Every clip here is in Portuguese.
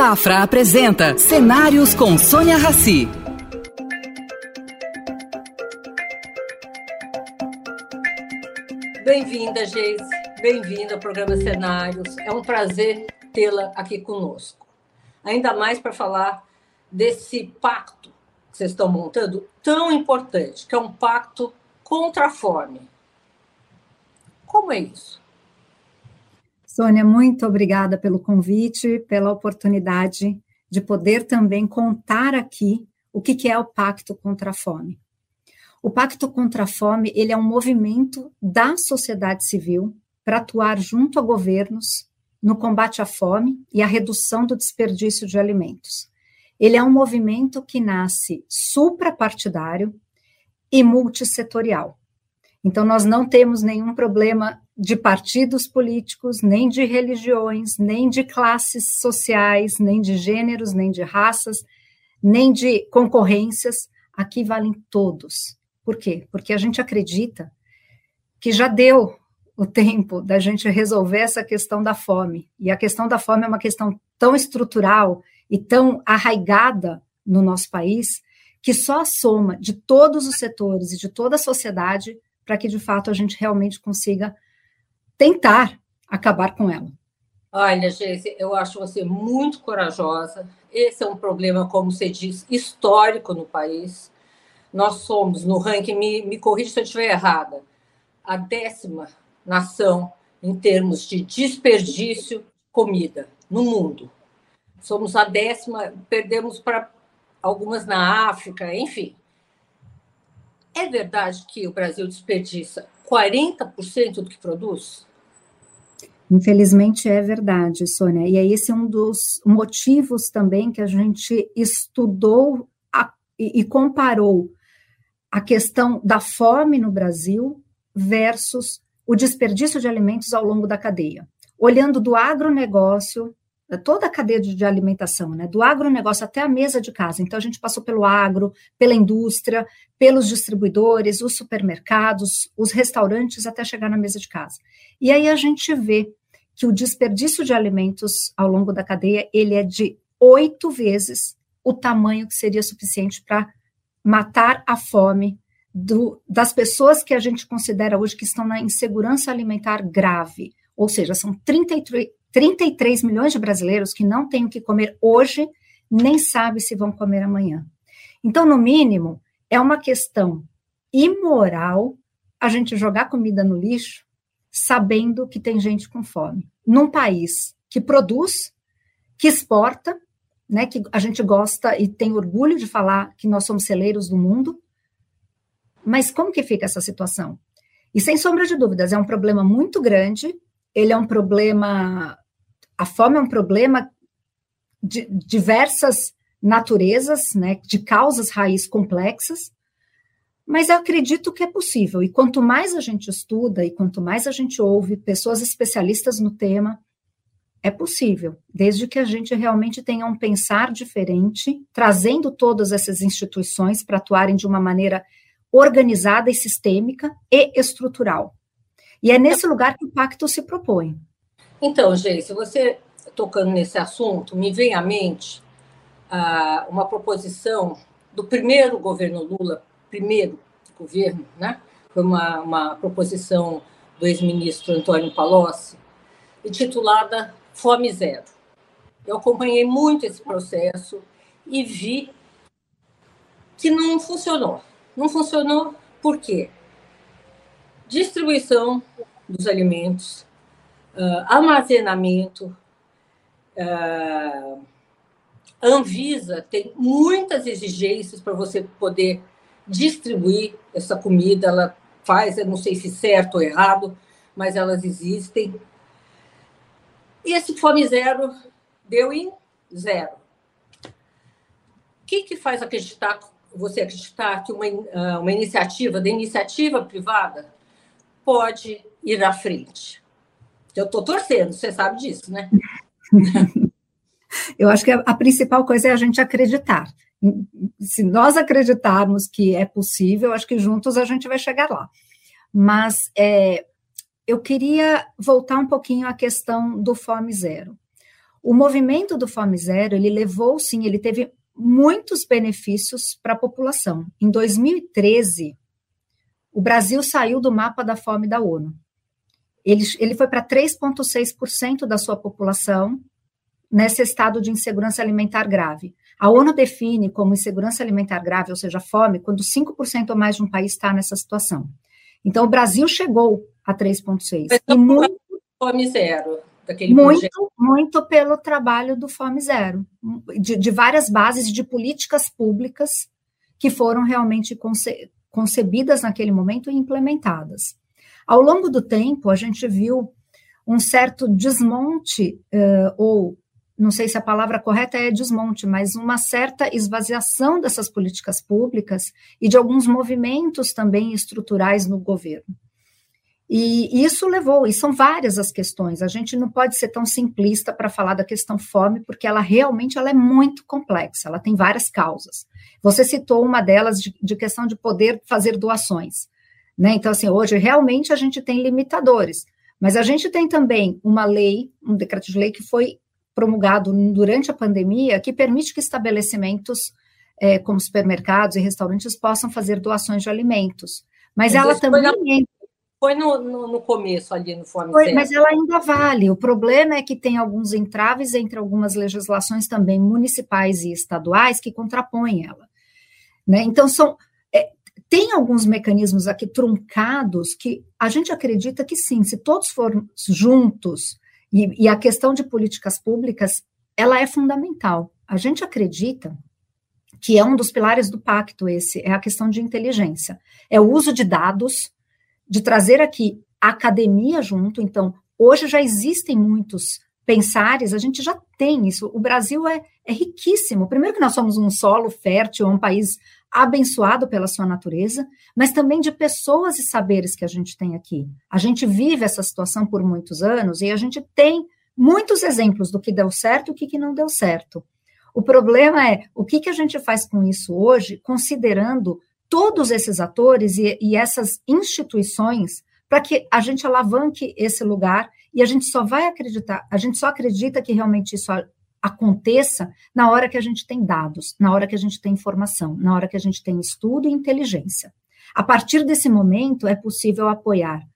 Safra apresenta Cenários com Sônia Rassi. Bem-vinda, Geise. Bem-vinda ao programa Cenários. É um prazer tê-la aqui conosco. Ainda mais para falar desse pacto que vocês estão montando, tão importante, que é um pacto contra a fome. Como é isso? Sônia, muito obrigada pelo convite, pela oportunidade de poder também contar aqui o que é o Pacto contra a Fome. O Pacto contra a Fome ele é um movimento da sociedade civil para atuar junto a governos no combate à fome e à redução do desperdício de alimentos. Ele é um movimento que nasce suprapartidário e multissetorial. Então, nós não temos nenhum problema de partidos políticos, nem de religiões, nem de classes sociais, nem de gêneros, nem de raças, nem de concorrências. Aqui valem todos. Por quê? Porque a gente acredita que já deu o tempo da gente resolver essa questão da fome. E a questão da fome é uma questão tão estrutural e tão arraigada no nosso país que só a soma de todos os setores e de toda a sociedade para que, de fato, a gente realmente consiga tentar acabar com ela. Olha, Geise, eu acho você muito corajosa. Esse é um problema, como você diz, histórico no país. Nós somos, no ranking, me, me corrija se eu estiver errada, a décima nação em termos de desperdício de comida no mundo. Somos a décima, perdemos para algumas na África, enfim. É verdade que o Brasil desperdiça 40% do que produz? Infelizmente é verdade, Sônia. E esse é um dos motivos também que a gente estudou a, e, e comparou a questão da fome no Brasil versus o desperdício de alimentos ao longo da cadeia. Olhando do agronegócio toda a cadeia de, de, alimentação, né, do agronegócio até a mesa de casa. Então, a gente passou pelo agro, pela indústria, pelos distribuidores, os supermercados, os restaurantes, até chegar na mesa de casa. E aí a gente vê que o desperdício de alimentos ao longo da cadeia, ele é de oito vezes o tamanho que seria suficiente para matar a fome do, das pessoas que a gente considera hoje que estão na insegurança alimentar grave. Ou seja, são 33, 33 milhões de brasileiros que não têm o que comer hoje, nem sabem se vão comer amanhã. Então, no mínimo, é uma questão imoral a gente jogar comida no lixo sabendo que tem gente com fome. Num país que produz, que exporta, né, que a gente gosta e tem orgulho de falar que nós somos celeiros do mundo. Mas como que fica essa situação? E sem sombra de dúvidas, é um problema muito grande, ele é um problema a fome é um problema de diversas naturezas, né, de causas raiz complexas, mas eu acredito que é possível. E quanto mais a gente estuda e quanto mais a gente ouve pessoas especialistas no tema, é possível, desde que a gente realmente tenha um pensar diferente, trazendo todas essas instituições para atuarem de uma maneira organizada e sistêmica e estrutural. E é nesse lugar que o pacto se propõe. Então, gente, se você tocando nesse assunto, me vem à mente ah, uma proposição do primeiro governo Lula, primeiro governo, né? Foi uma, uma proposição do ex-ministro Antônio Palocci, intitulada Fome Zero. Eu acompanhei muito esse processo e vi que não funcionou. Não funcionou por quê? Distribuição dos alimentos uh, armazenamento. Uh, Anvisa tem muitas exigências para você poder distribuir essa comida. Ela faz, eu não sei se certo ou errado, mas elas existem. E esse Fome Zero deu em zero. O que, que faz acreditar, você acreditar que uma, ah, uma iniciativa, da iniciativa privada, pode ir à frente? Eu estou torcendo, você sabe disso, né? Eu acho que a, a principal coisa é a gente acreditar. Se nós acreditarmos que é possível, acho que juntos a gente vai chegar lá. Mas é, eu queria voltar um pouquinho à questão do Fome Zero. O movimento do Fome Zero, ele levou, sim, ele teve muitos benefícios para a população. Em 2013, o Brasil saiu do mapa da fome da ONU. Ele, ele foi para 3,6% da sua população nesse estado de insegurança alimentar grave. A ONU define como insegurança alimentar grave, ou seja, fome, quando 5% ou mais de um país está nessa situação. Então, o Brasil chegou a 3,6%. E muito. Fome zero. muito, projeto. muito pelo trabalho do Fome Zero, de, de várias bases de políticas públicas que foram realmente conce, concebidas naquele momento e implementadas. Ao longo do tempo, a gente viu um certo desmonte, uh, ou não sei se a palavra correta é desmonte, mas uma certa esvaziação dessas políticas públicas e de alguns movimentos também estruturais no governo. E isso levou, e são várias as questões, a gente não pode ser tão simplista para falar da questão fome, porque ela realmente ela é muito complexa, ela tem várias causas. Você citou uma delas de, de questão de poder fazer doações. Né? Então, assim, hoje realmente a gente tem limitadores, mas a gente tem também uma lei, um decreto de lei que foi promulgado durante a pandemia que permite que estabelecimentos é, como supermercados e restaurantes possam fazer doações de alimentos. Mas, ela também foi, foi no, no, no, começo ali no Fome foi, Mas ela ainda vale. O problema é que tem alguns entraves entre algumas legislações também municipais e estaduais que contrapõem ela. Né? Então, são, é, tem alguns mecanismos aqui truncados que a gente acredita que sim, se todos formos juntos e, e a questão de políticas públicas, ela é fundamental. A gente acredita que é um dos pilares do pacto esse, é a questão de inteligência. É o uso de dados, de trazer aqui a academia junto. Então, hoje já existem muitos pensares, a gente já tem isso. O Brasil é, é riquíssimo. Primeiro que nós somos um solo fértil, um país abençoado pela sua natureza, mas também de pessoas e saberes que a gente tem aqui. A gente vive essa situação por muitos anos e a gente tem muitos exemplos do que deu certo e o que, que não deu certo. O problema é o que, que a gente faz com isso hoje, considerando todos esses atores e, e essas instituições para que a gente alavanque esse lugar e a gente só vai acreditar, a gente só acredita que realmente isso aconteça na hora que a gente tem dados, na hora que a gente tem informação, na hora que a gente tem estudo e inteligência. A partir desse momento, é possível apoiar,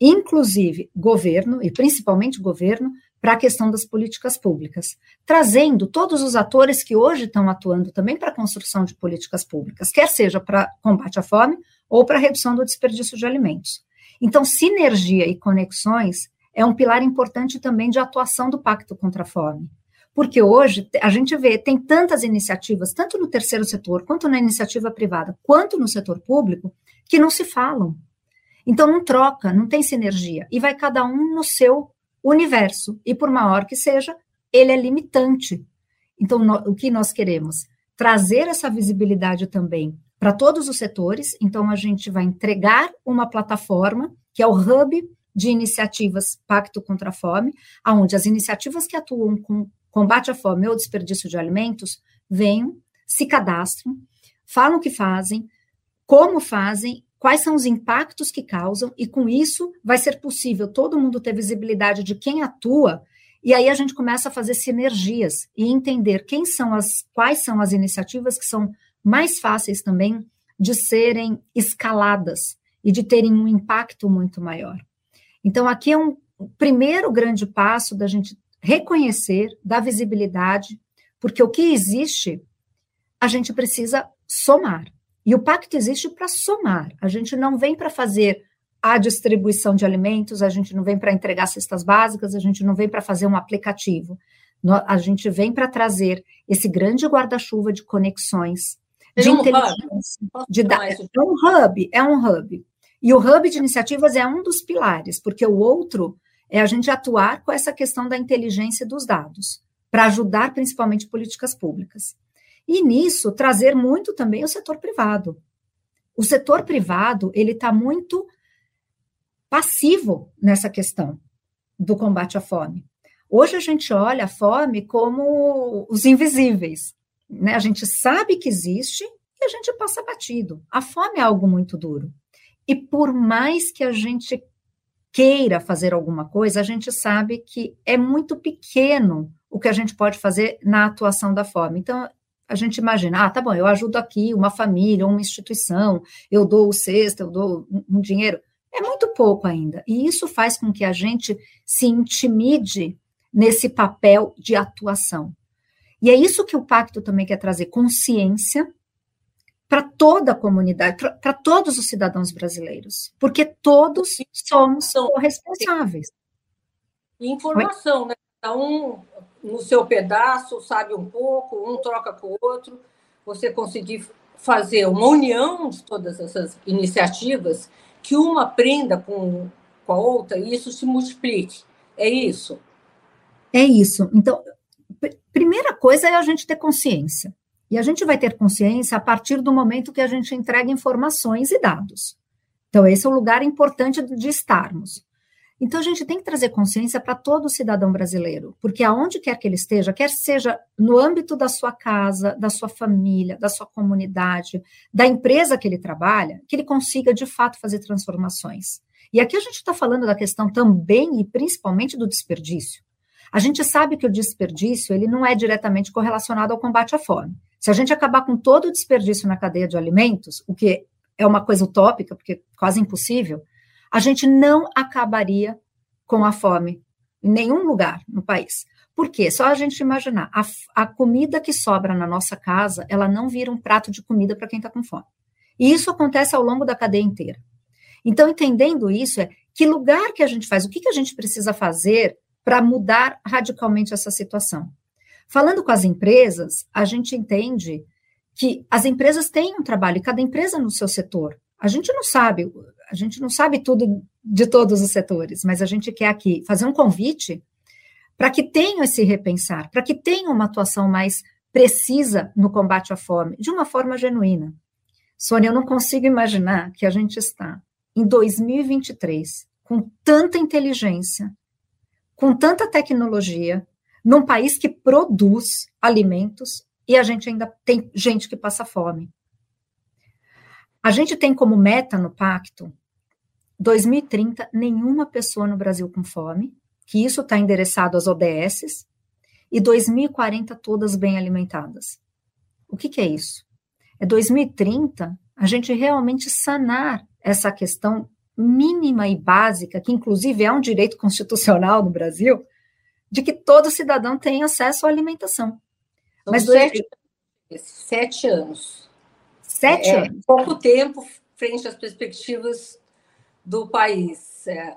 inclusive, governo, e principalmente governo, para a questão das políticas públicas, trazendo todos os atores que hoje estão atuando também para a construção de políticas públicas, quer seja para combate à fome ou para a redução do desperdício de alimentos. Então, sinergia e conexões é um pilar importante também de atuação do Pacto contra a Fome. Porque hoje a gente vê, tem tantas iniciativas, tanto no terceiro setor, quanto na iniciativa privada, quanto no setor público, que não se falam. Então não troca, não tem sinergia. E vai cada um no seu universo. E por maior que seja, ele é limitante. Então, no, o que nós queremos? Trazer essa visibilidade também para todos os setores. Então, a gente vai entregar uma plataforma, que é o hub de iniciativas Pacto contra a Fome, onde as iniciativas que atuam com combate à fome ou desperdício de alimentos, venham, se cadastram, falam o que fazem, como fazem, quais são os impactos que causam, e com isso vai ser possível todo mundo ter visibilidade de quem atua, e aí a gente começa a fazer sinergias e entender quem são as, quais são as iniciativas que são mais fáceis também de serem escaladas e de terem um impacto muito maior. Então, aqui é um primeiro grande passo da gente reconhecer, dar visibilidade, porque o que existe, a gente precisa somar. E o pacto existe para somar. A gente não vem para fazer a distribuição de alimentos, a gente não vem para entregar cestas básicas, a gente não vem para fazer um aplicativo. A gente vem para trazer esse grande guarda-chuva de conexões, de um inteligência, de dar. É um hub, é um hub. E o hub de iniciativas é um dos pilares, porque o outro é a gente atuar com essa questão da inteligência dos dados, para ajudar principalmente políticas públicas. E nisso, trazer muito também o setor privado. O setor privado, ele está muito passivo nessa questão do combate à fome. Hoje a gente olha a fome como os invisíveis. Né? A gente sabe que existe e a gente passa batido. A fome é algo muito duro. E por mais que a gente queira fazer alguma coisa, a gente sabe que é muito pequeno o que a gente pode fazer na atuação da fome. Então, a gente imagina, ah, tá bom, eu ajudo aqui uma família, uma instituição, eu dou o cesto, eu dou um dinheiro. É muito pouco ainda. E isso faz com que a gente se intimide nesse papel de atuação. E é isso que o pacto também quer trazer consciência para toda a comunidade, para todos os cidadãos brasileiros, porque todos somos responsáveis. Informação, Oi? né? Cada um no seu pedaço sabe um pouco, um troca com o outro. Você conseguir fazer uma união de todas essas iniciativas, que uma aprenda com, com a outra e isso se multiplique. É isso? É isso. Então, primeira coisa é a gente ter consciência. E a gente vai ter consciência a partir do momento que a gente entrega informações e dados. Então, esse é o lugar importante de estarmos. Então, a gente tem que trazer consciência para todo cidadão brasileiro, porque aonde quer que ele esteja, quer seja no âmbito da sua casa, da sua família, da sua comunidade, da empresa que ele trabalha, que ele consiga de fato fazer transformações. E aqui a gente está falando da questão também e principalmente do desperdício. A gente sabe que o desperdício ele não é diretamente correlacionado ao combate à fome. Se a gente acabar com todo o desperdício na cadeia de alimentos, o que é uma coisa utópica, porque é quase impossível, a gente não acabaria com a fome em nenhum lugar no país. Por quê? Só a gente imaginar, a, a comida que sobra na nossa casa, ela não vira um prato de comida para quem está com fome. E isso acontece ao longo da cadeia inteira. Então, entendendo isso, é que lugar que a gente faz, o que, que a gente precisa fazer para mudar radicalmente essa situação. Falando com as empresas, a gente entende que as empresas têm um trabalho, e cada empresa no seu setor. A gente não sabe, a gente não sabe tudo de todos os setores, mas a gente quer aqui fazer um convite para que tenham esse repensar, para que tenham uma atuação mais precisa no combate à fome, de uma forma genuína. Sônia, eu não consigo imaginar que a gente está em 2023 com tanta inteligência, com tanta tecnologia, num país que produz alimentos e a gente ainda tem gente que passa fome. A gente tem como meta no pacto 2030 nenhuma pessoa no Brasil com fome, que isso está endereçado às ODSs, e 2040 todas bem alimentadas. O que, que é isso? É 2030 a gente realmente sanar essa questão mínima e básica, que inclusive é um direito constitucional no Brasil, de que todo cidadão tem acesso à alimentação. São Mas sete, sete anos. Sete é, anos. Pouco tempo frente às perspectivas do país. É,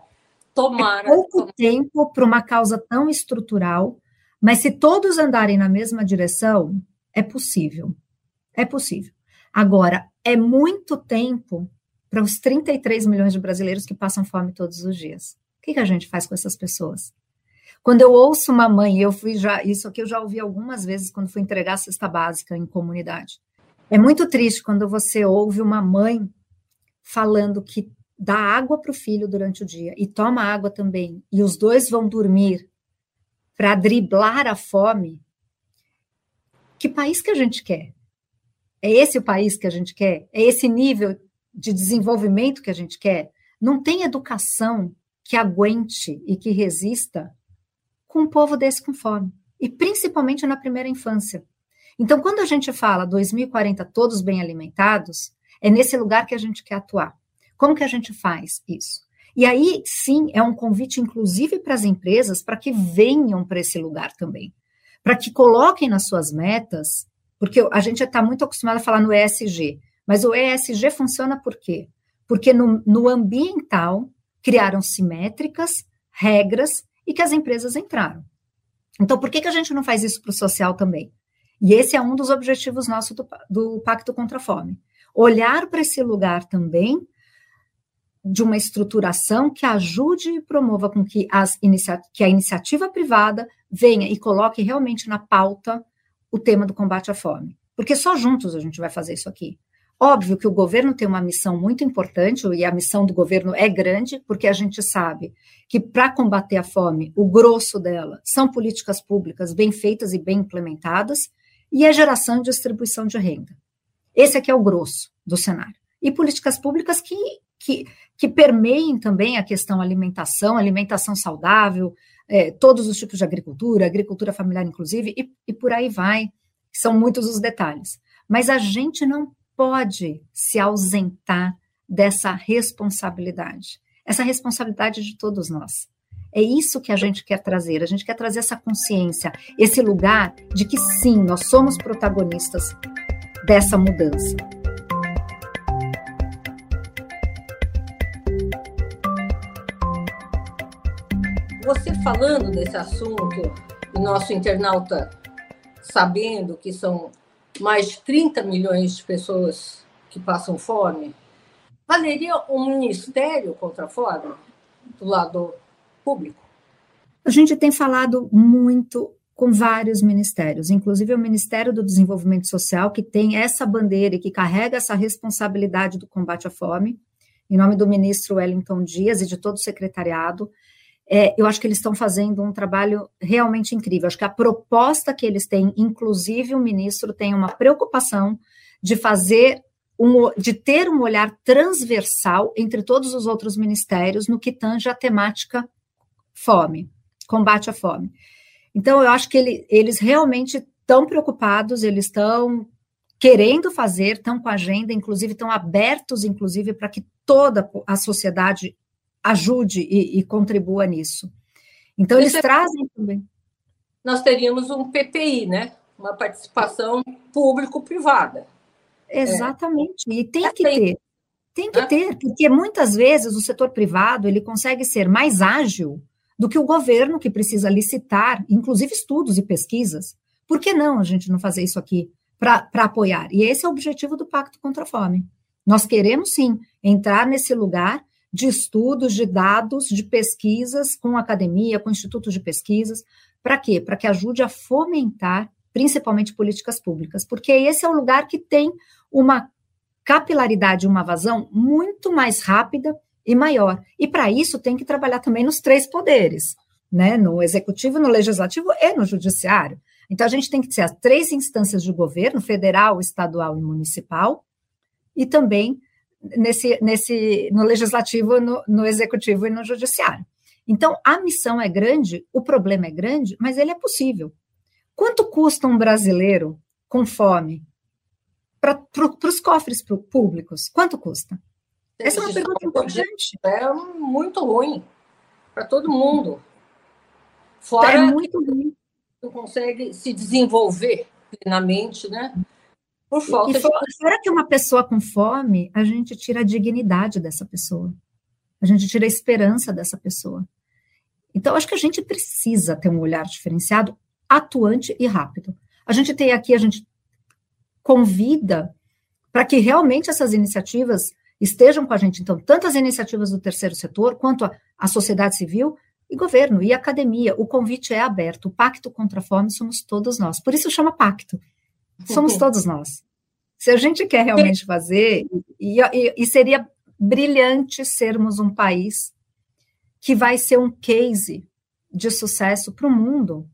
tomara. É pouco tomara. tempo para uma causa tão estrutural, mas se todos andarem na mesma direção, é possível. É possível. Agora, é muito tempo para os 33 milhões de brasileiros que passam fome todos os dias. O que, que a gente faz com essas pessoas? Quando eu ouço uma mãe, eu fui já, isso aqui eu já ouvi algumas vezes quando fui entregar a cesta básica em comunidade. É muito triste quando você ouve uma mãe falando que dá água para o filho durante o dia e toma água também, e os dois vão dormir para driblar a fome. Que país que a gente quer? É esse o país que a gente quer? É esse nível de desenvolvimento que a gente quer, não tem educação que aguente e que resista com um povo desse com fome, e principalmente na primeira infância. Então, quando a gente fala 2040 todos bem alimentados, é nesse lugar que a gente quer atuar. Como que a gente faz isso? E aí, sim, é um convite, inclusive, para as empresas, para que venham para esse lugar também. Para que coloquem nas suas metas, porque a gente está muito acostumado a falar no ESG, mas o ESG funciona por quê? Porque no, no ambiental criaram-se métricas, regras e que as empresas entraram. Então, por que, que a gente não faz isso para o social também? E esse é um dos objetivos nossos do, do Pacto contra a Fome. Olhar para esse lugar também de uma estruturação que ajude e promova com que, as inicia que a iniciativa privada venha e coloque realmente na pauta o tema do combate à fome. Porque só juntos a gente vai fazer isso aqui. Óbvio que o governo tem uma missão muito importante, e a missão do governo é grande, porque a gente sabe que para combater a fome, o grosso dela são políticas públicas bem feitas e bem implementadas, e a geração e distribuição de renda. Esse aqui é o grosso do cenário. E políticas públicas que, que, que permeiem também a questão alimentação, alimentação saudável, é, todos os tipos de agricultura, agricultura familiar, inclusive, e, e por aí vai. São muitos os detalhes. Mas a gente não pode se ausentar dessa responsabilidade. Essa responsabilidade de todos nós. É isso que a gente quer trazer. A gente quer trazer essa consciência, esse lugar de que sim, nós somos protagonistas dessa mudança. Você falando desse assunto, e nosso internauta sabendo que são mais de 30 milhões de pessoas que passam fome, valeria um ministério contra a fome do lado público? A gente tem falado muito com vários ministérios, inclusive o Ministério do Desenvolvimento Social, que tem essa bandeira e que carrega essa responsabilidade do combate à fome, em nome do ministro Wellington Dias e de todo o secretariado. É, eu acho que eles estão fazendo um trabalho realmente incrível. Acho que a proposta que eles têm, inclusive o ministro tem uma preocupação de fazer um, de ter um olhar transversal entre todos os outros ministérios no que tange a temática fome, combate à fome. Então, eu acho que ele, eles realmente estão preocupados, eles estão querendo fazer, estão com agenda, inclusive estão abertos, inclusive, para que toda a sociedade ajude e, e contribua nisso. Então, eles é... trazem também. Nós teríamos um PPI, né? Uma participação público-privada. Exatamente, é. e tem que ter. Tem que ter, porque muitas vezes o setor privado ele consegue ser mais ágil do que o governo, que precisa licitar, inclusive estudos e pesquisas. Por que não a gente não fazer isso aqui para apoiar? E esse é o objetivo do Pacto contra a Fome. Nós queremos, sim, entrar nesse lugar de estudos, de dados, de pesquisas com academia, com institutos de pesquisas. Para quê? Para que ajude a fomentar, principalmente, políticas públicas. Porque esse é o lugar que tem uma capilaridade, uma vazão muito mais rápida e maior. E para isso tem que trabalhar também nos três poderes, né? No executivo, no legislativo e no judiciário. Então a gente tem que ter as três instâncias de governo, federal, estadual e municipal, e também nesse, nesse no legislativo, no, no executivo e no judiciário. Então a missão é grande, o problema é grande, mas ele é possível. Quanto custa um brasileiro com fome para os cofres públicos? Quanto custa? Essa é uma pergunta importante. É muito ruim para todo mundo. Fora é muito ruim. Não consegue se desenvolver plenamente, né? Por falta e, de. Fora que uma pessoa com fome, a gente tira a dignidade dessa pessoa. A gente tira a esperança dessa pessoa. Então, acho que a gente precisa ter um olhar diferenciado, atuante e rápido. A gente tem aqui, a gente convida para que realmente essas iniciativas estejam com a gente. Então, tanto as iniciativas do terceiro setor, quanto a, a sociedade civil e governo e academia. O convite é aberto. O pacto contra a fome somos todos nós. Por isso chama pacto. Somos todos nós. Se a gente quer realmente fazer, e, e, e seria brilhante sermos um país que vai ser um case de sucesso para o mundo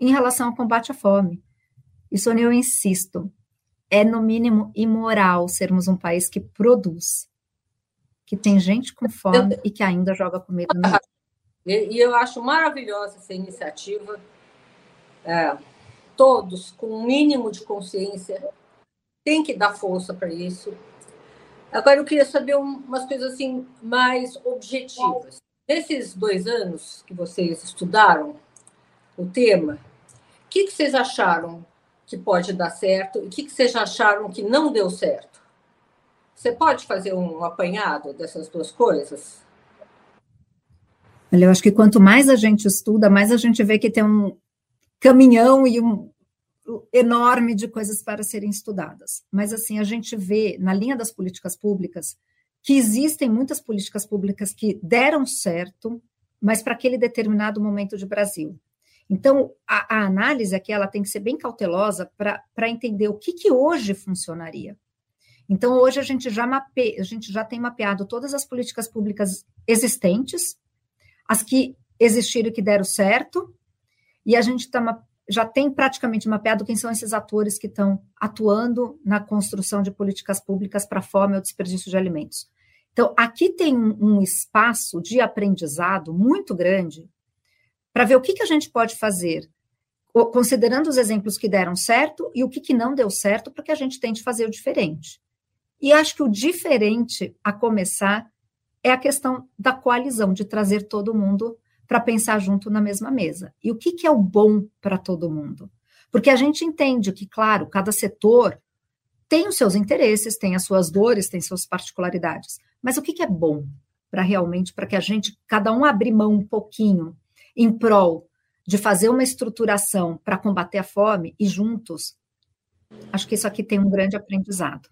em relação ao combate à fome. Isso eu insisto, é no mínimo imoral sermos um país que produz, que tem gente com fome eu, e que ainda joga comida no e, e eu acho maravilhosa essa iniciativa. É, todos, com um mínimo de consciência, tem que dar força para isso. Agora, eu queria saber umas coisas assim mais objetivas. Nesses dois anos que vocês estudaram o tema, o que, que vocês acharam que pode dar certo e o que, que vocês acharam que não deu certo? Você pode fazer um apanhado dessas duas coisas? Olha, eu acho que quanto mais a gente estuda, mais a gente vê que tem um caminhão e um enorme de coisas para serem estudadas. Mas assim, a gente vê na linha das políticas públicas que existem muitas políticas públicas que deram certo, mas para aquele determinado momento de Brasil. Então, a, a análise aqui ela tem que ser bem cautelosa para entender o que, que hoje funcionaria. Então, hoje a gente, já mape, a gente já tem mapeado todas as políticas públicas existentes, as que existiram e que deram certo, e a gente tá, já tem praticamente mapeado quem são esses atores que estão atuando na construção de políticas públicas para a fome ou desperdício de alimentos. Então, aqui tem um, um espaço de aprendizado muito grande para ver o que, que a gente pode fazer, considerando os exemplos que deram certo e o que, que não deu certo, para que a gente tente fazer o diferente. E acho que o diferente, a começar, é a questão da coalizão, de trazer todo mundo para pensar junto na mesma mesa. E o que, que é o bom para todo mundo? Porque a gente entende que, claro, cada setor tem os seus interesses, tem as suas dores, tem suas particularidades. Mas o que, que é bom para realmente, para que a gente, cada um abrir mão um pouquinho em prol de fazer uma estruturação para combater a fome e juntos, acho que isso aqui tem um grande aprendizado.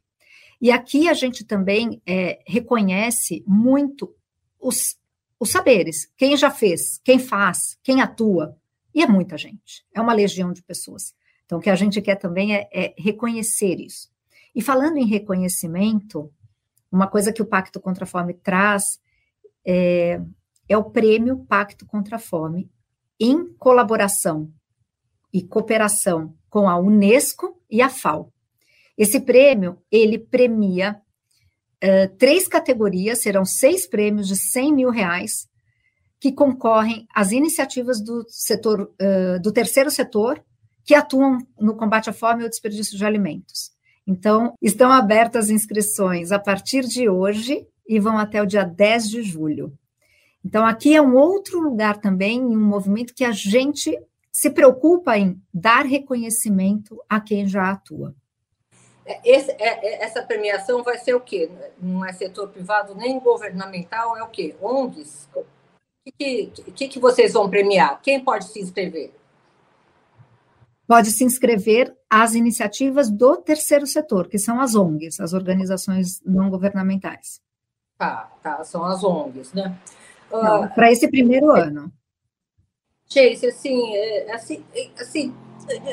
E aqui a gente também é, reconhece muito os, os saberes, quem já fez, quem faz, quem atua, e é muita gente, é uma legião de pessoas. Então, o que a gente quer também é, é reconhecer isso. E falando em reconhecimento, uma coisa que o Pacto contra a Fome traz é, é o prêmio Pacto contra a Fome, em colaboração e cooperação com a Unesco e a FAO. Esse prêmio, ele premia uh, três categorias, serão seis prêmios de 100 mil reais, que concorrem às iniciativas do setor, uh, do terceiro setor, que atuam no combate à fome e ao desperdício de alimentos. Então, estão abertas as inscrições a partir de hoje e vão até o dia 10 de julho. Então, aqui é um outro lugar também, um movimento que a gente se preocupa em dar reconhecimento a quem já atua. É, esse, é, é, essa premiação vai ser o quê? Não é setor privado nem governamental, é o quê? ONGs? O que, que, que vocês vão premiar? Quem pode se inscrever? Pode se inscrever as iniciativas do terceiro setor, que são as ONGs, as organizações não governamentais. Tá, tá, são as ONGs, né? Uh, Para esse primeiro ano. Chase, assim, assim, assim,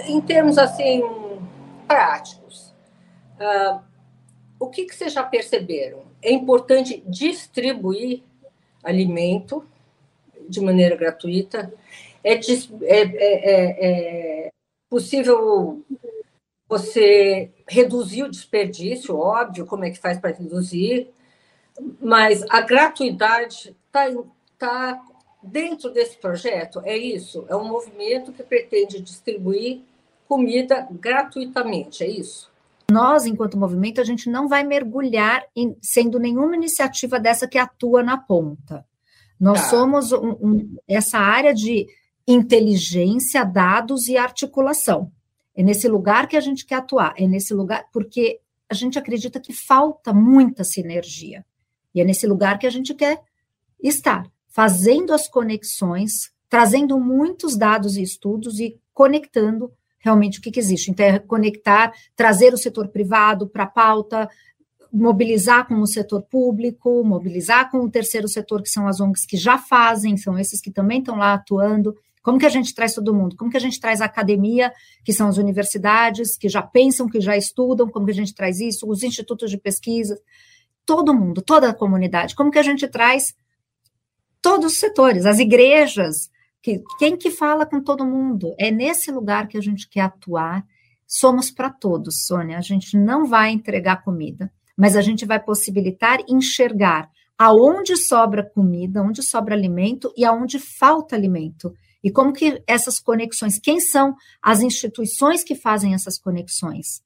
em termos assim práticos, Uh, o que, que vocês já perceberam? É importante distribuir alimento de maneira gratuita. É, é, é, é, possível você reduzir o desperdício, óbvio, como é que faz para reduzir, mas a gratuidade está tá dentro desse projeto, é isso? É um movimento que pretende distribuir comida gratuitamente, é isso? Nós, enquanto movimento, a gente não vai mergulhar em sendo nenhuma iniciativa dessa que atua na ponta. Nós tá. somos um, um, essa área de inteligência, dados e articulação. É nesse lugar que a gente quer atuar, é nesse lugar, porque a gente acredita que falta muita sinergia. E é nesse lugar que a gente quer estar, fazendo as conexões, trazendo muitos dados e estudos e conectando realmente o que, que existe. Então, é conectar, trazer o setor privado para a pauta, mobilizar com o setor público, mobilizar com o terceiro setor, que são as ONGs que já fazem, são esses que também estão lá atuando. Como que a gente traz todo mundo? Como que a gente traz a academia, que são as universidades, que já pensam, que já estudam, como que a gente traz isso, os institutos de pesquisa, todo mundo, toda a comunidade. Como que a gente traz todos os setores, as igrejas, que, quem que fala com todo mundo? É nesse lugar que a gente quer atuar. Somos para todos, Sônia. A gente não vai entregar comida, mas a gente vai possibilitar enxergar aonde sobra comida, onde sobra alimento e aonde falta alimento. E como que essas conexões, quem são as instituições que fazem essas conexões?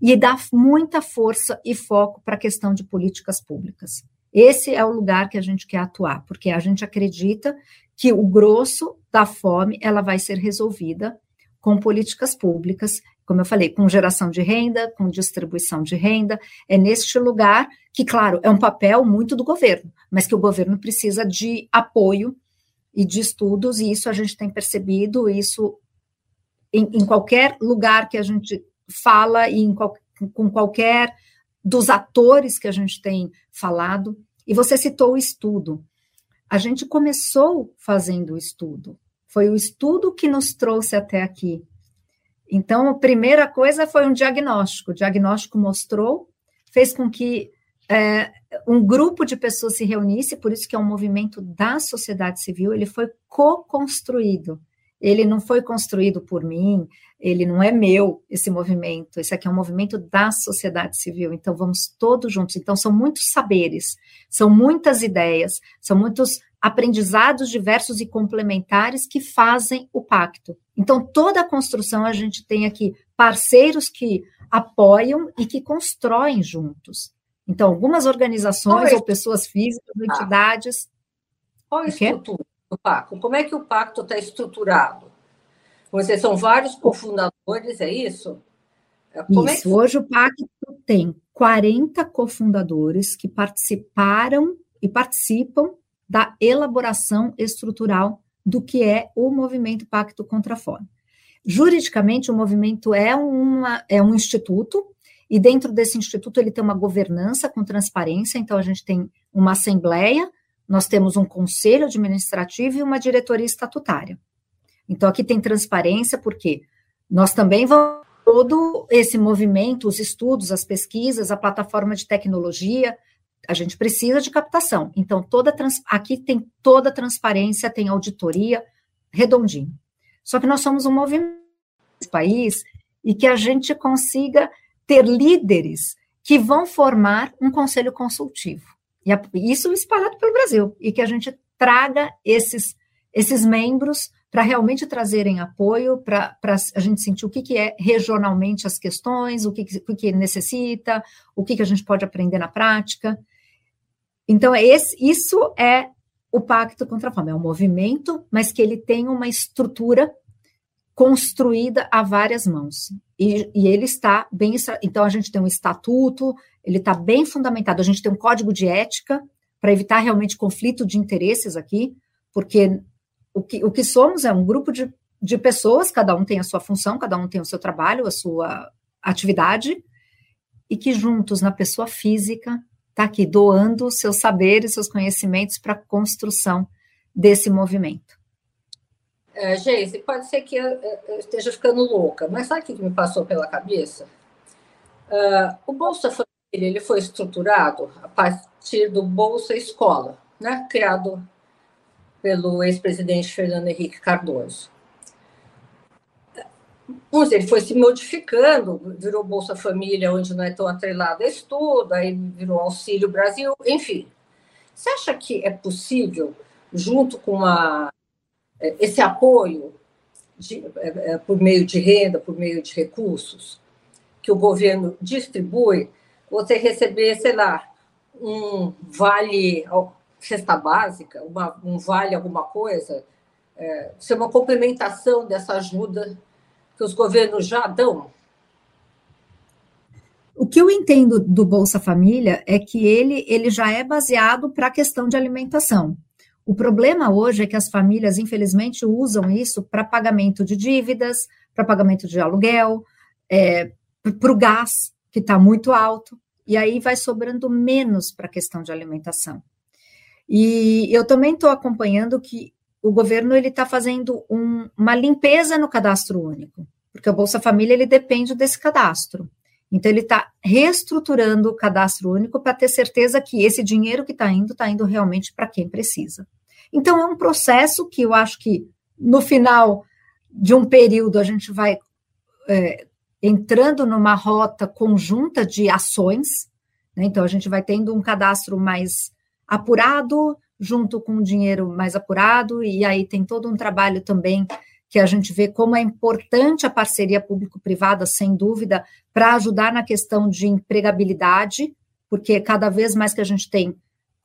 E dar muita força e foco para a questão de políticas públicas. Esse é o lugar que a gente quer atuar, porque a gente acredita que o grosso da fome ela vai ser resolvida com políticas públicas, como eu falei, com geração de renda, com distribuição de renda. É neste lugar que, claro, é um papel muito do governo, mas que o governo precisa de apoio e de estudos, e isso a gente tem percebido, isso em, em qualquer lugar que a gente fala e em qual, com qualquer dos atores que a gente tem falado. E você citou o estudo. A gente começou fazendo o estudo, foi o estudo que nos trouxe até aqui. Então, a primeira coisa foi um diagnóstico. O diagnóstico mostrou, fez com que é, um grupo de pessoas se reunisse, por isso que é um movimento da sociedade civil, ele foi co-construído. Ele não foi construído por mim, ele não é meu, esse movimento, esse aqui é um movimento da sociedade civil, então vamos todos juntos. Então, são muitos saberes, são muitas ideias, são muitos aprendizados diversos e complementares que fazem o pacto. Então, toda a construção a gente tem aqui parceiros que apoiam e que constroem juntos. Então, algumas organizações é ou pessoas físicas, ah. entidades. Qual é a estrutura do pacto? Como é que o pacto está estruturado? Vocês são vários cofundadores, é isso? Como é isso. É que... Hoje o pacto tem 40 cofundadores que participaram e participam da elaboração estrutural do que é o movimento Pacto contra a Fome. Juridicamente, o movimento é, uma, é um instituto, e dentro desse instituto ele tem uma governança com transparência, então a gente tem uma assembleia, nós temos um conselho administrativo e uma diretoria estatutária. Então aqui tem transparência, porque nós também vamos todo esse movimento, os estudos, as pesquisas, a plataforma de tecnologia, a gente precisa de captação. Então, toda trans, aqui tem toda transparência, tem auditoria, redondinho. Só que nós somos um movimento país e que a gente consiga ter líderes que vão formar um conselho consultivo. E isso espalhado pelo Brasil, e que a gente traga esses, esses membros para realmente trazerem apoio, para a gente sentir o que, que é regionalmente as questões, o que, o que necessita, o que, que a gente pode aprender na prática. Então, esse, isso é o Pacto contra a Fome, é um movimento, mas que ele tem uma estrutura construída a várias mãos. E, e ele está bem. Então, a gente tem um estatuto, ele está bem fundamentado. A gente tem um código de ética para evitar realmente conflito de interesses aqui, porque o que, o que somos é um grupo de, de pessoas, cada um tem a sua função, cada um tem o seu trabalho, a sua atividade, e que juntos, na pessoa física, está aqui doando seus saberes, seus conhecimentos para a construção desse movimento. É, Geise, pode ser que eu, esteja ficando louca, mas sabe o que me passou pela cabeça? Uh, o Bolsa Família ele foi estruturado a partir do Bolsa Escola, né, criado pelo ex-presidente Fernando Henrique Cardoso. Vamos ele foi se modificando, virou Bolsa Família, onde não é tão atrelado a estudo, aí virou Auxílio Brasil, enfim. Você acha que é possível, junto com é, esse apoio de, é, é, por meio de renda, por meio de recursos, que o governo distribui, você receber, sei lá, um vale cesta básica, uma, um vale alguma coisa, é, ser uma complementação dessa ajuda que os governos já dão? O que eu entendo do Bolsa Família é que ele, ele já é baseado para a questão de alimentação. O problema hoje é que as famílias, infelizmente, usam isso para pagamento de dívidas, para pagamento de aluguel, é, para o gás, que está muito alto, e aí vai sobrando menos para a questão de alimentação. E eu também estou acompanhando que o governo ele está fazendo um, uma limpeza no cadastro único, porque o Bolsa Família ele depende desse cadastro. Então, ele está reestruturando o cadastro único para ter certeza que esse dinheiro que está indo, está indo realmente para quem precisa. Então, é um processo que eu acho que no final de um período a gente vai é, entrando numa rota conjunta de ações, né? então a gente vai tendo um cadastro mais apurado, junto com o dinheiro mais apurado, e aí tem todo um trabalho também que a gente vê como é importante a parceria público-privada, sem dúvida, para ajudar na questão de empregabilidade, porque cada vez mais que a gente tem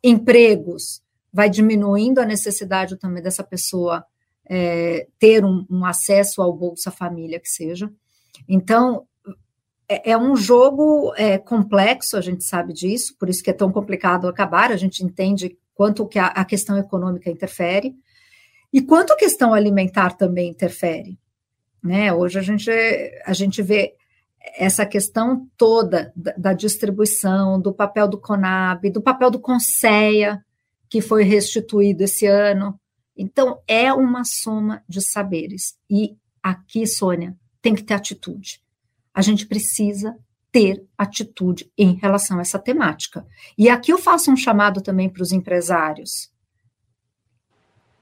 empregos, vai diminuindo a necessidade também dessa pessoa é, ter um, um, acesso ao Bolsa Família, que seja. Então, é, é um jogo é, complexo, a gente sabe disso, por isso que é tão complicado acabar, a gente entende quanto que a, a questão econômica interfere, e quanto a questão alimentar também interfere. Né? Hoje a gente, a gente vê essa questão toda da, da distribuição, do papel do CONAB, do papel do CONSEA, que foi restituído esse ano. Então, é uma soma de saberes. E aqui, Sônia, tem que ter atitude. A gente precisa ter atitude em relação a essa temática. E aqui eu faço um chamado também para os empresários.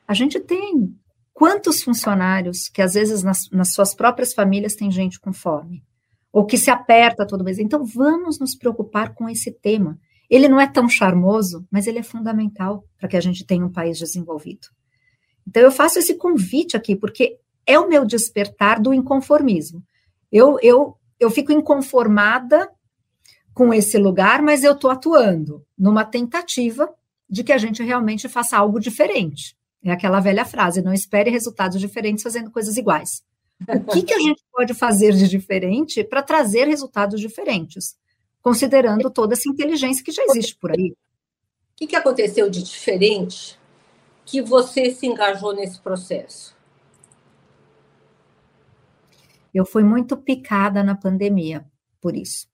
A gente tem Quantos funcionários que às vezes nas, nas suas próprias famílias tem gente com fome? Ou que se aperta todo mês? Então vamos nos preocupar com esse tema. Ele não é tão charmoso, mas ele é fundamental para que a gente tenha um país desenvolvido. Então eu faço esse convite aqui, porque é o meu despertar do inconformismo. Eu, eu, eu fico inconformada com esse lugar, mas eu estou atuando numa tentativa de que a gente realmente faça algo diferente. É aquela velha frase: não espere resultados diferentes fazendo coisas iguais. O que, que a gente pode fazer de diferente para trazer resultados diferentes, considerando toda essa inteligência que já existe por aí? O que, que aconteceu de diferente que você se engajou nesse processo? Eu fui muito picada na pandemia, por isso.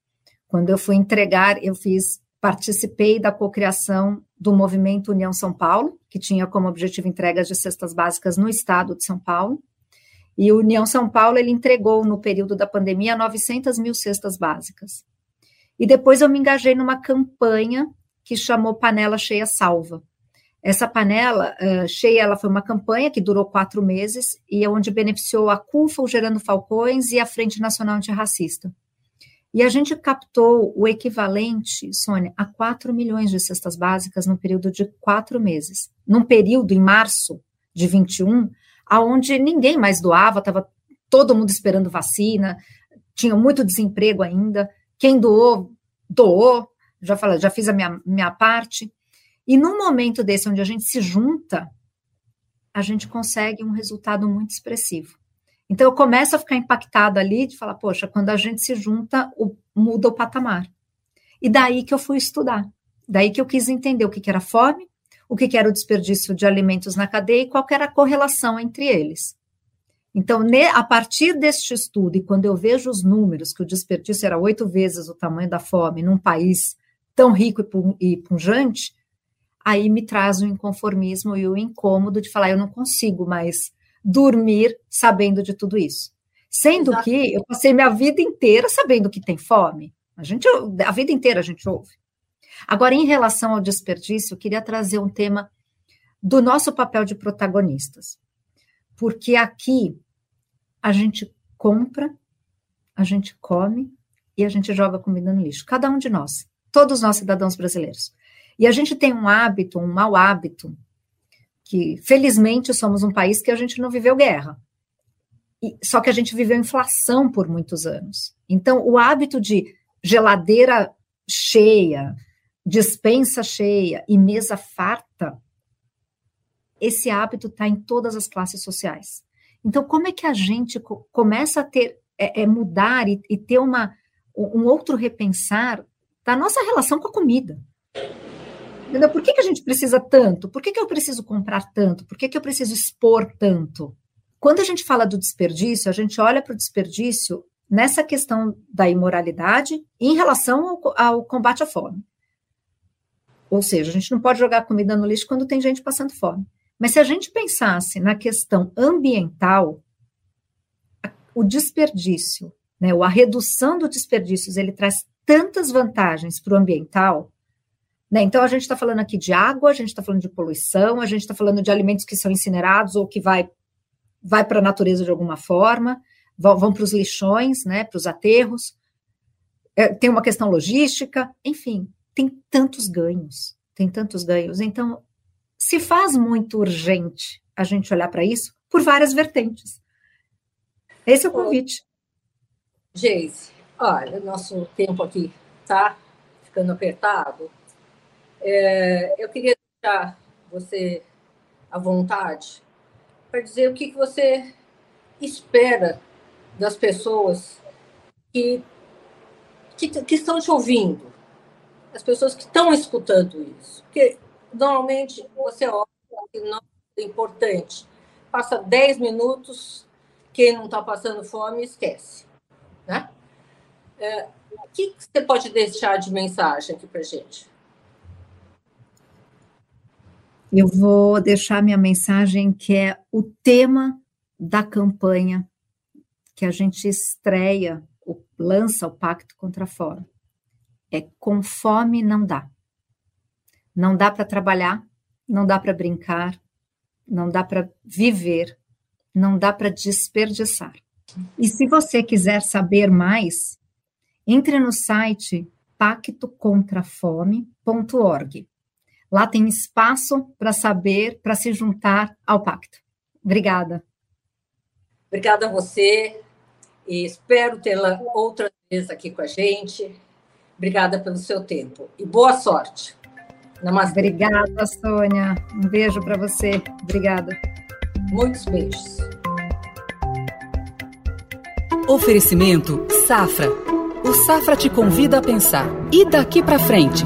Quando eu fui entregar, eu fiz, participei da cocriação do movimento União São Paulo, que tinha como objetivo entregas de cestas básicas no estado de São Paulo. E o União São Paulo ele entregou no período da pandemia 900 mil cestas básicas. E depois eu me engajei numa campanha que chamou Panela Cheia Salva, essa panela uh, cheia, ela foi uma campanha que durou quatro meses e é onde beneficiou a CUFA, o Gerando Falcões e a Frente Nacional Antirracista. E a gente captou o equivalente, Sônia, a 4 milhões de cestas básicas no período de quatro meses. Num período, em março de 21, aonde ninguém mais doava, estava todo mundo esperando vacina, tinha muito desemprego ainda. Quem doou, doou, já falei, já fiz a minha, minha parte. E num momento desse, onde a gente se junta, a gente consegue um resultado muito expressivo. Então, eu começo a ficar impactada ali de falar, poxa, quando a gente se junta, o, muda o patamar. E daí que eu fui estudar. Daí que eu quis entender o que, que era fome, o que, que era o desperdício de alimentos na cadeia e qual era a correlação entre eles. Então, a partir deste estudo, e quando eu vejo os números, que o desperdício era oito vezes o tamanho da fome num país tão rico e pungente, aí me traz o inconformismo e o incômodo de falar, eu não consigo mais dormir sabendo de tudo isso. Sendo Exato. que eu passei minha vida inteira sabendo que tem fome. A gente, a vida inteira a gente ouve. Agora, em relação ao desperdício, eu queria trazer um tema do nosso papel de protagonistas. Porque aqui a gente compra, a gente come e a gente joga comida no lixo. Cada um de nós, todos nós cidadãos brasileiros. E a gente tem um hábito, um mau hábito, que felizmente somos um país que a gente não viveu guerra. E, só que a gente viveu inflação por muitos anos. Então, o hábito de geladeira cheia, dispensa cheia e mesa farta, esse hábito está em todas as classes sociais. Então, como é que a gente começa a ter, é, é mudar e, e, ter uma, um outro repensar da nossa relação com a comida? Entendeu? Por que, que a gente precisa tanto? Por que, que eu preciso comprar tanto? Por que, que eu preciso expor tanto? Quando a gente fala do desperdício, a gente olha para o desperdício nessa questão da imoralidade em relação ao, ao, combate à fome. Ou seja, a gente não pode jogar comida no lixo quando tem gente passando fome. Mas se a gente pensasse na questão ambiental, o desperdício, né, a redução dos desperdícios, ele traz tantas vantagens para o ambiental né? Então, a gente está falando aqui de água, a gente está falando de poluição, a gente está falando de alimentos que são incinerados ou que vai, vai para a natureza de alguma forma, vão, vão para os lixões, né, para os aterros. É, tem uma questão logística, enfim, tem tantos ganhos, tem tantos ganhos. Então, se faz muito urgente a gente olhar para isso por várias vertentes. Esse é o convite. Geise, olha, nosso tempo aqui está ficando apertado. É, eu queria deixar você à vontade para dizer o que, que você espera das pessoas que, que, que estão te ouvindo, as pessoas que estão escutando isso. Porque normalmente você olha que não é importante. Passa 10 minutos, quem não está passando fome esquece. Né? É, o que você pode deixar de mensagem aqui para gente? Eu vou deixar minha mensagem, que é o tema da campanha que a gente estreia, lança o Pacto contra a Fome. É com fome não dá. Não dá para trabalhar, não dá para brincar, não dá para viver não dá para desperdiçar. E se você quiser saber mais, entre no site pactocontrafome.org. Lá tem espaço para saber, para se juntar ao pacto. Obrigada. Obrigada a você e espero tê-la outra vez aqui com a gente. Obrigada pelo seu tempo e boa sorte. Namastê. Obrigada, Sônia. Um beijo para você. Obrigada. Muitos beijos. Oferecimento Safra. O Safra te convida a pensar. E daqui para frente?